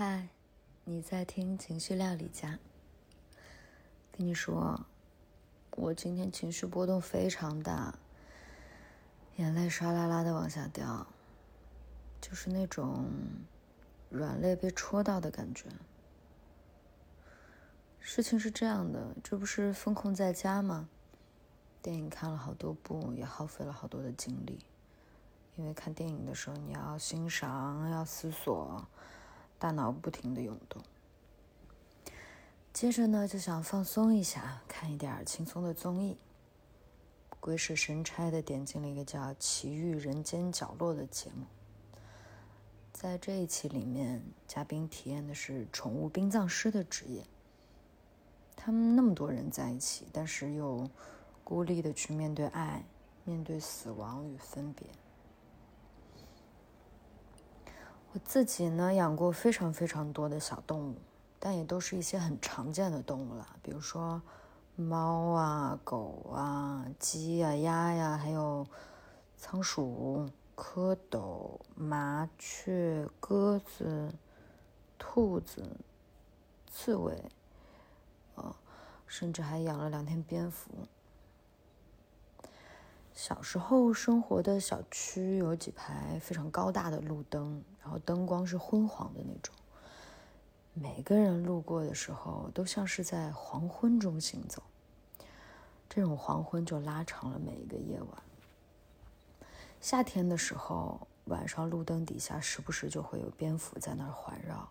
嗨，你在听情绪料理家。跟你说，我今天情绪波动非常大，眼泪唰啦啦的往下掉，就是那种软肋被戳到的感觉。事情是这样的，这不是封控在家吗？电影看了好多部，也耗费了好多的精力，因为看电影的时候你要欣赏，要思索。大脑不停的涌动，接着呢就想放松一下，看一点轻松的综艺。鬼使神差的点进了一个叫《奇遇人间角落》的节目，在这一期里面，嘉宾体验的是宠物殡葬师的职业。他们那么多人在一起，但是又孤立的去面对爱，面对死亡与分别。自己呢养过非常非常多的小动物，但也都是一些很常见的动物了，比如说猫啊、狗啊、鸡呀、鸭呀，还有仓鼠、蝌蚪、麻雀、鸽子、兔子、刺猬，呃，甚至还养了两天蝙蝠。小时候生活的小区有几排非常高大的路灯，然后灯光是昏黄的那种。每个人路过的时候，都像是在黄昏中行走。这种黄昏就拉长了每一个夜晚。夏天的时候，晚上路灯底下时不时就会有蝙蝠在那儿环绕，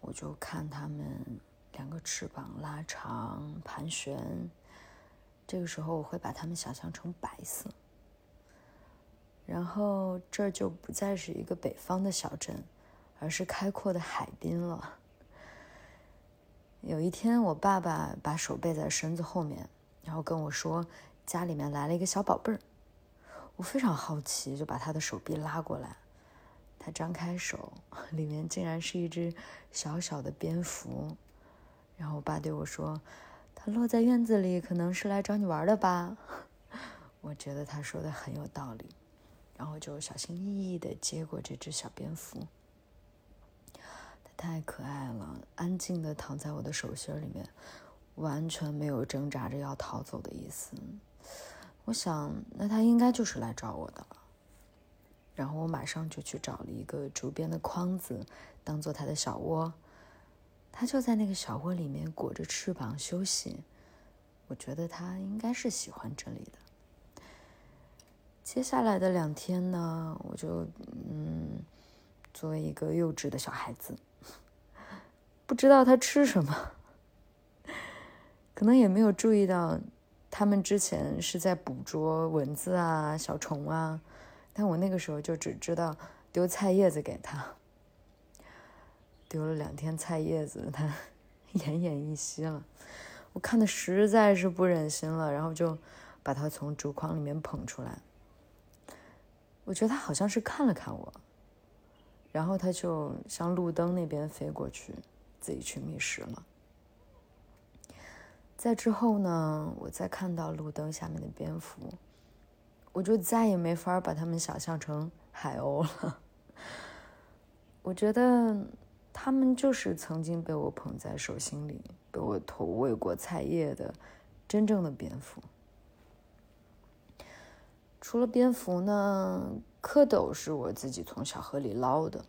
我就看它们两个翅膀拉长盘旋。这个时候，我会把它们想象成白色。然后这儿就不再是一个北方的小镇，而是开阔的海滨了。有一天，我爸爸把手背在身子后面，然后跟我说：“家里面来了一个小宝贝儿。”我非常好奇，就把他的手臂拉过来。他张开手，里面竟然是一只小小的蝙蝠。然后我爸对我说。它落在院子里，可能是来找你玩的吧？我觉得他说的很有道理，然后就小心翼翼的接过这只小蝙蝠。它太可爱了，安静的躺在我的手心里面，完全没有挣扎着要逃走的意思。我想，那它应该就是来找我的了。然后我马上就去找了一个竹编的筐子，当做它的小窝。它就在那个小窝里面裹着翅膀休息，我觉得它应该是喜欢这里的。接下来的两天呢，我就嗯，作为一个幼稚的小孩子，不知道它吃什么，可能也没有注意到他们之前是在捕捉蚊子啊、小虫啊，但我那个时候就只知道丢菜叶子给它。丢了两天菜叶子，它奄奄一息了。我看的实在是不忍心了，然后就把它从竹筐里面捧出来。我觉得它好像是看了看我，然后它就向路灯那边飞过去，自己去觅食了。在之后呢，我再看到路灯下面的蝙蝠，我就再也没法把它们想象成海鸥了。我觉得。他们就是曾经被我捧在手心里、被我投喂过菜叶的真正的蝙蝠。除了蝙蝠呢，蝌蚪是我自己从小河里捞的，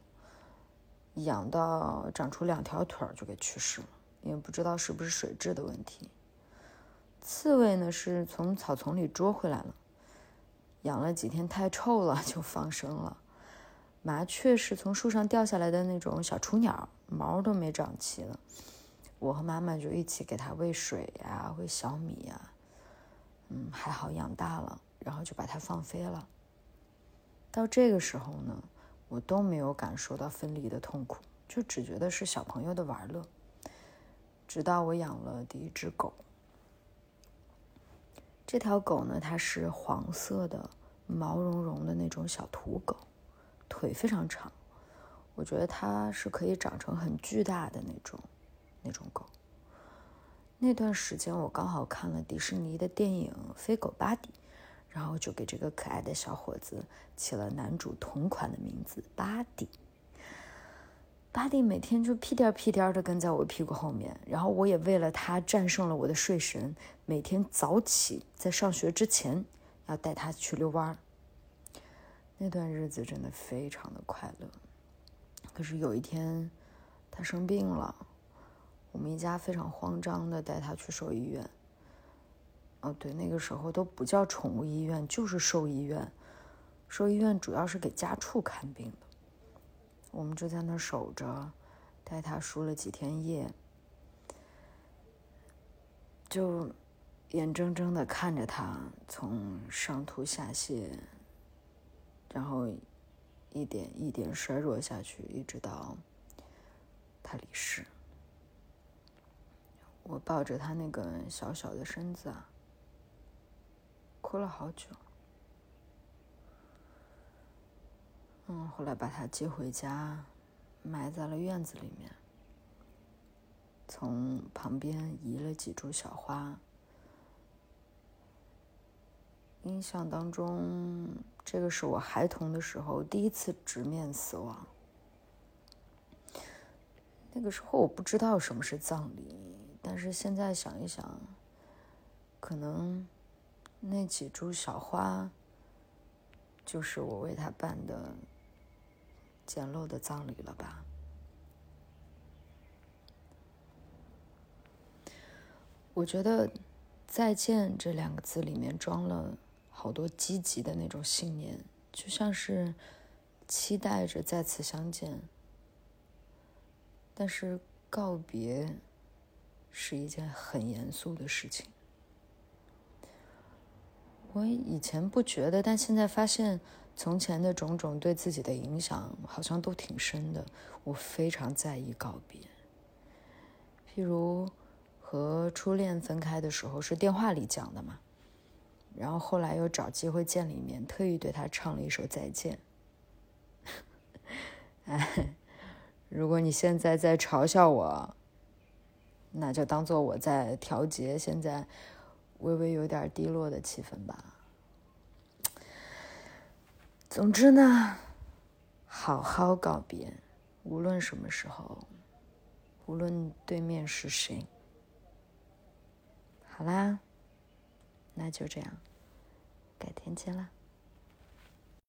养到长出两条腿就给去世了，因为不知道是不是水质的问题。刺猬呢是从草丛里捉回来了，养了几天太臭了就放生了。麻雀是从树上掉下来的那种小雏鸟，毛都没长齐了。我和妈妈就一起给它喂水呀，喂小米呀。嗯，还好养大了，然后就把它放飞了。到这个时候呢，我都没有感受到分离的痛苦，就只觉得是小朋友的玩乐。直到我养了第一只狗，这条狗呢，它是黄色的，毛茸茸的那种小土狗。腿非常长，我觉得它是可以长成很巨大的那种那种狗。那段时间我刚好看了迪士尼的电影《飞狗巴迪》，然后就给这个可爱的小伙子起了男主同款的名字巴迪。巴蒂每天就屁颠屁颠的跟在我屁股后面，然后我也为了他战胜了我的睡神，每天早起，在上学之前要带他去遛弯儿。那段日子真的非常的快乐。可是有一天，他生病了，我们一家非常慌张的带他去兽医院。哦，对，那个时候都不叫宠物医院，就是兽医院。兽医院主要是给家畜看病的。我们就在那守着，带他输了几天液，就眼睁睁的看着他从上吐下泻，然后一点一点衰弱下去，一直到他离世。我抱着他那个小小的身子啊，哭了好久。嗯，后来把他接回家，埋在了院子里面。从旁边移了几株小花。印象当中，这个是我孩童的时候第一次直面死亡。那个时候我不知道什么是葬礼，但是现在想一想，可能那几株小花就是我为他办的。简陋的葬礼了吧？我觉得“再见”这两个字里面装了好多积极的那种信念，就像是期待着再次相见。但是告别是一件很严肃的事情。我以前不觉得，但现在发现。从前的种种对自己的影响好像都挺深的，我非常在意告别。譬如和初恋分开的时候是电话里讲的嘛，然后后来又找机会见了一面，特意对他唱了一首再见。哎，如果你现在在嘲笑我，那就当做我在调节现在微微有点低落的气氛吧。总之呢，好好告别，无论什么时候，无论对面是谁。好啦，那就这样，改天见了。